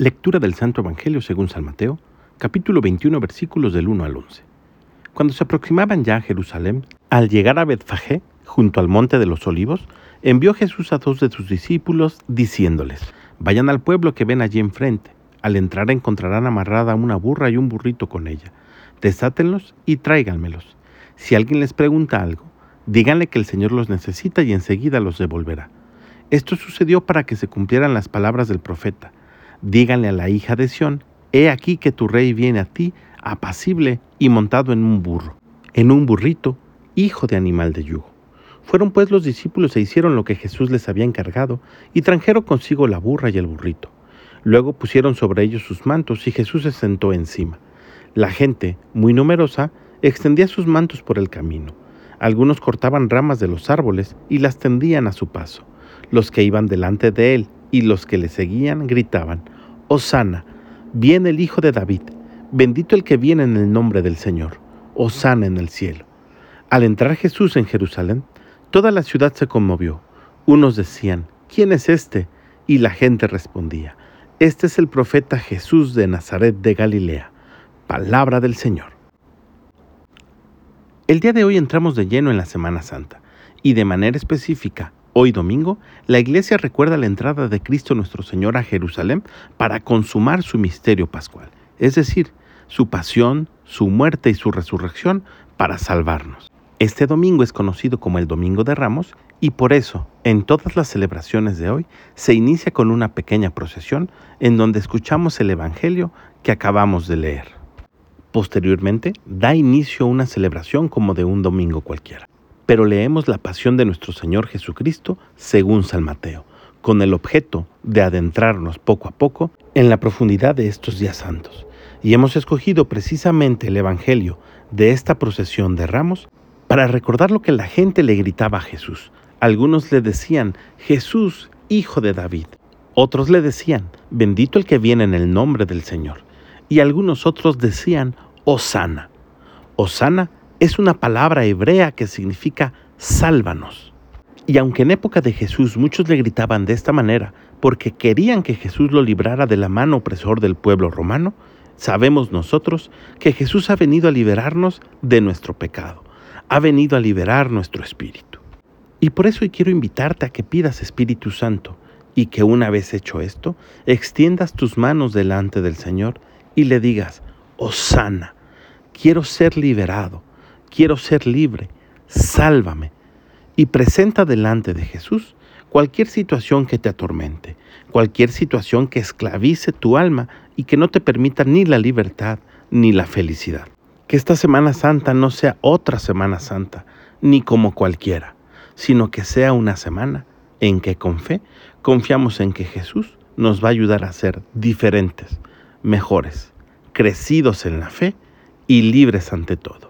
Lectura del Santo Evangelio según San Mateo, capítulo 21, versículos del 1 al 11. Cuando se aproximaban ya a Jerusalén, al llegar a Betfagé, junto al monte de los olivos, envió Jesús a dos de sus discípulos, diciéndoles, Vayan al pueblo que ven allí enfrente. Al entrar encontrarán amarrada una burra y un burrito con ella. Desátenlos y tráiganmelos. Si alguien les pregunta algo, díganle que el Señor los necesita y enseguida los devolverá. Esto sucedió para que se cumplieran las palabras del profeta díganle a la hija de Sión, he aquí que tu rey viene a ti, apacible y montado en un burro, en un burrito, hijo de animal de yugo. Fueron pues los discípulos e hicieron lo que Jesús les había encargado, y trajeron consigo la burra y el burrito. Luego pusieron sobre ellos sus mantos, y Jesús se sentó encima. La gente, muy numerosa, extendía sus mantos por el camino. Algunos cortaban ramas de los árboles y las tendían a su paso. Los que iban delante de él y los que le seguían gritaban, Osana, viene el Hijo de David, bendito el que viene en el nombre del Señor, Osana en el cielo. Al entrar Jesús en Jerusalén, toda la ciudad se conmovió. Unos decían, ¿quién es este? Y la gente respondía, este es el profeta Jesús de Nazaret de Galilea. Palabra del Señor. El día de hoy entramos de lleno en la Semana Santa y de manera específica Hoy domingo, la iglesia recuerda la entrada de Cristo nuestro Señor a Jerusalén para consumar su misterio pascual, es decir, su pasión, su muerte y su resurrección para salvarnos. Este domingo es conocido como el Domingo de Ramos y por eso, en todas las celebraciones de hoy, se inicia con una pequeña procesión en donde escuchamos el Evangelio que acabamos de leer. Posteriormente, da inicio una celebración como de un domingo cualquiera pero leemos la pasión de nuestro Señor Jesucristo según San Mateo, con el objeto de adentrarnos poco a poco en la profundidad de estos días santos. Y hemos escogido precisamente el Evangelio de esta procesión de ramos para recordar lo que la gente le gritaba a Jesús. Algunos le decían, Jesús, hijo de David. Otros le decían, bendito el que viene en el nombre del Señor. Y algunos otros decían, Osana. Osana es una palabra hebrea que significa sálvanos. Y aunque en época de Jesús muchos le gritaban de esta manera porque querían que Jesús lo librara de la mano opresor del pueblo romano, sabemos nosotros que Jesús ha venido a liberarnos de nuestro pecado, ha venido a liberar nuestro espíritu. Y por eso hoy quiero invitarte a que pidas Espíritu Santo y que una vez hecho esto, extiendas tus manos delante del Señor y le digas, sana, quiero ser liberado, quiero ser libre, sálvame. Y presenta delante de Jesús cualquier situación que te atormente, cualquier situación que esclavice tu alma y que no te permita ni la libertad ni la felicidad. Que esta Semana Santa no sea otra Semana Santa, ni como cualquiera, sino que sea una semana en que con fe confiamos en que Jesús nos va a ayudar a ser diferentes, mejores, crecidos en la fe y libres ante todo.